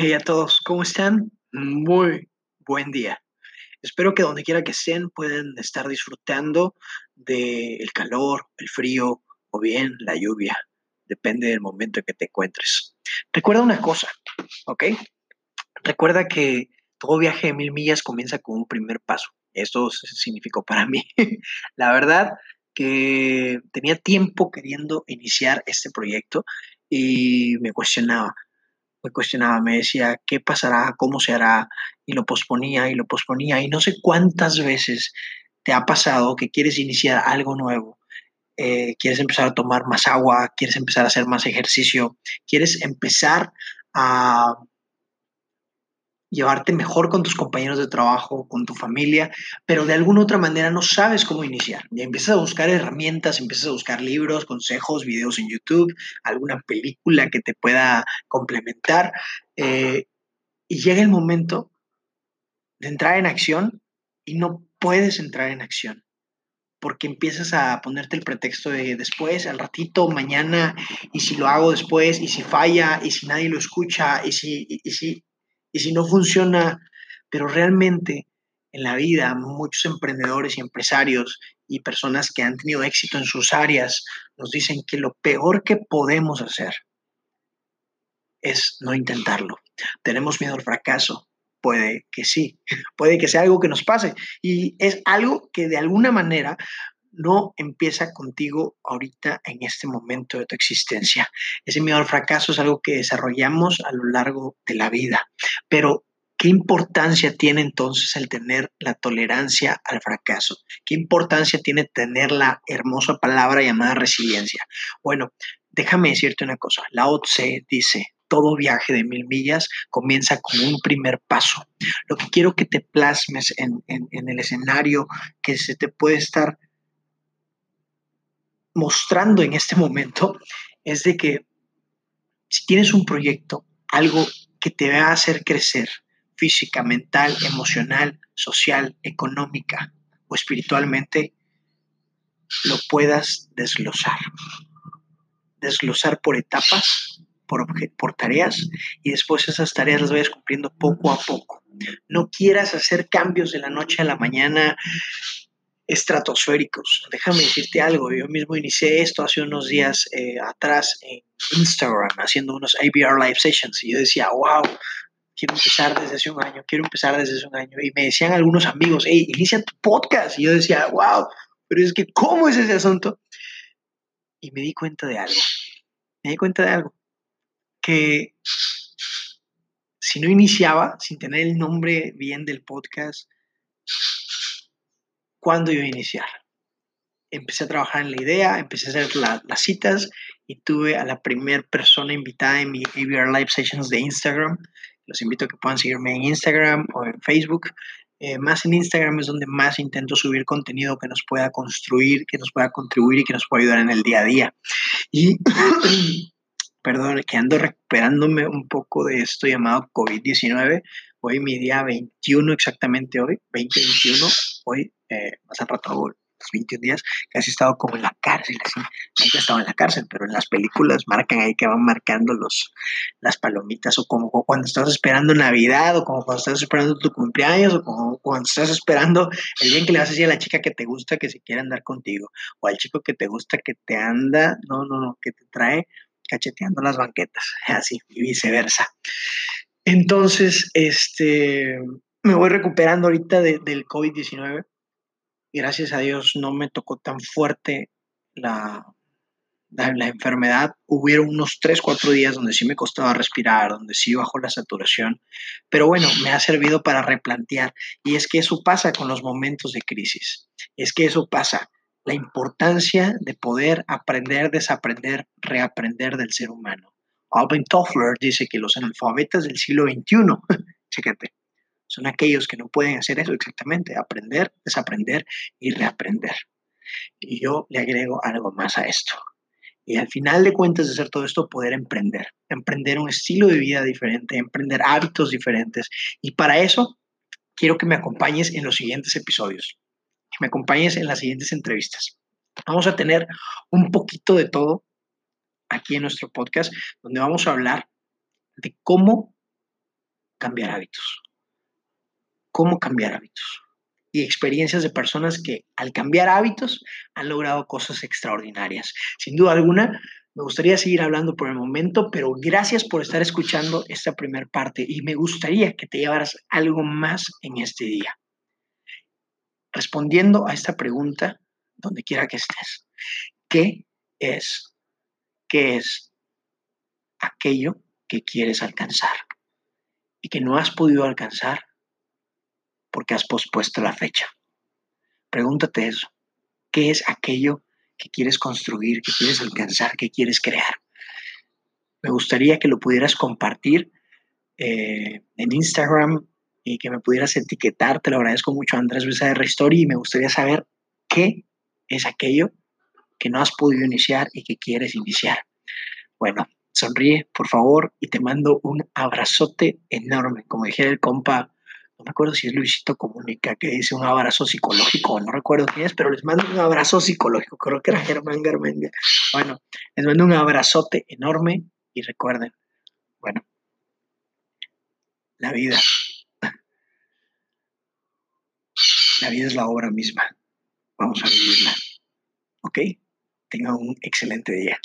Hey a todos, ¿cómo están? Muy buen día. Espero que donde quiera que estén puedan estar disfrutando del calor, el frío o bien la lluvia. Depende del momento en que te encuentres. Recuerda una cosa, ¿ok? Recuerda que todo viaje de mil millas comienza con un primer paso. Esto significó para mí. la verdad que tenía tiempo queriendo iniciar este proyecto y me cuestionaba, me cuestionaba, me decía, ¿qué pasará? ¿Cómo se hará? Y lo posponía y lo posponía. Y no sé cuántas veces te ha pasado que quieres iniciar algo nuevo, eh, quieres empezar a tomar más agua, quieres empezar a hacer más ejercicio, quieres empezar a llevarte mejor con tus compañeros de trabajo, con tu familia, pero de alguna otra manera no sabes cómo iniciar. Y empiezas a buscar herramientas, empiezas a buscar libros, consejos, videos en YouTube, alguna película que te pueda complementar. Eh, y llega el momento de entrar en acción y no puedes entrar en acción porque empiezas a ponerte el pretexto de después, al ratito, mañana, y si lo hago después, y si falla, y si nadie lo escucha, y si, y si, y si no funciona, pero realmente en la vida muchos emprendedores y empresarios y personas que han tenido éxito en sus áreas nos dicen que lo peor que podemos hacer es no intentarlo. Tenemos miedo al fracaso. Puede que sí, puede que sea algo que nos pase y es algo que de alguna manera no empieza contigo ahorita en este momento de tu existencia. Ese miedo al fracaso es algo que desarrollamos a lo largo de la vida. Pero, ¿qué importancia tiene entonces el tener la tolerancia al fracaso? ¿Qué importancia tiene tener la hermosa palabra llamada resiliencia? Bueno, déjame decirte una cosa. La OTSE dice, todo viaje de mil millas comienza con un primer paso. Lo que quiero que te plasmes en, en el escenario que se te puede estar mostrando en este momento es de que si tienes un proyecto, algo que te va a hacer crecer física, mental, emocional, social, económica o espiritualmente, lo puedas desglosar. Desglosar por etapas, por, por tareas, y después esas tareas las vayas cumpliendo poco a poco. No quieras hacer cambios de la noche a la mañana estratosféricos. Déjame decirte algo, yo mismo inicié esto hace unos días eh, atrás en Instagram haciendo unos ABR Live Sessions y yo decía, wow, quiero empezar desde hace un año, quiero empezar desde hace un año. Y me decían algunos amigos, hey, inicia tu podcast. Y yo decía, wow, pero es que, ¿cómo es ese asunto? Y me di cuenta de algo, me di cuenta de algo, que si no iniciaba sin tener el nombre bien del podcast, cuándo iba a iniciar. Empecé a trabajar en la idea, empecé a hacer las citas y tuve a la primera persona invitada en mi ABR Live Sessions de Instagram. Los invito a que puedan seguirme en Instagram o en Facebook. Eh, más en Instagram es donde más intento subir contenido que nos pueda construir, que nos pueda contribuir y que nos pueda ayudar en el día a día. Y, perdón, que ando recuperándome un poco de esto llamado COVID-19. Hoy mi día 21 exactamente hoy, 2021, hoy eh, al rato los 21 días, casi he estado como en la cárcel, así, nunca he estado en la cárcel, pero en las películas marcan ahí que van marcando los, las palomitas, o como cuando estás esperando Navidad, o como cuando estás esperando tu cumpleaños, o como cuando estás esperando el día en que le vas a decir a la chica que te gusta que se quiere andar contigo, o al chico que te gusta que te anda, no, no, no, que te trae cacheteando las banquetas, así, y viceversa. Entonces, este, me voy recuperando ahorita del COVID-19 gracias a Dios no me tocó tan fuerte la, la, enfermedad. Hubieron unos 3, 4 días donde sí me costaba respirar, donde sí bajó la saturación, pero bueno, me ha servido para replantear. Y es que eso pasa con los momentos de crisis. Es que eso pasa. La importancia de poder aprender, desaprender, reaprender del ser humano. Alvin Toffler dice que los analfabetas del siglo XXI, chécate, son aquellos que no pueden hacer eso exactamente, aprender, desaprender y reaprender. Y yo le agrego algo más a esto. Y al final de cuentas de hacer todo esto, poder emprender, emprender un estilo de vida diferente, emprender hábitos diferentes. Y para eso, quiero que me acompañes en los siguientes episodios, que me acompañes en las siguientes entrevistas. Vamos a tener un poquito de todo aquí en nuestro podcast, donde vamos a hablar de cómo cambiar hábitos. Cómo cambiar hábitos. Y experiencias de personas que al cambiar hábitos han logrado cosas extraordinarias. Sin duda alguna, me gustaría seguir hablando por el momento, pero gracias por estar escuchando esta primera parte y me gustaría que te llevaras algo más en este día. Respondiendo a esta pregunta, donde quiera que estés, ¿qué es? ¿Qué es aquello que quieres alcanzar y que no has podido alcanzar porque has pospuesto la fecha. Pregúntate eso. ¿Qué es aquello que quieres construir, que quieres alcanzar, que quieres crear? Me gustaría que lo pudieras compartir eh, en Instagram y que me pudieras etiquetar. Te lo agradezco mucho, Andrés BCR Story, y me gustaría saber qué es aquello que no has podido iniciar y que quieres iniciar. Bueno, sonríe, por favor, y te mando un abrazote enorme. Como dije el compa, no me acuerdo si es Luisito Comunica, que dice un abrazo psicológico, no recuerdo quién es, pero les mando un abrazo psicológico, creo que era Germán Garmendia. Bueno, les mando un abrazote enorme y recuerden, bueno, la vida, la vida es la obra misma, vamos a vivirla, ¿ok? Tengan un excelente día.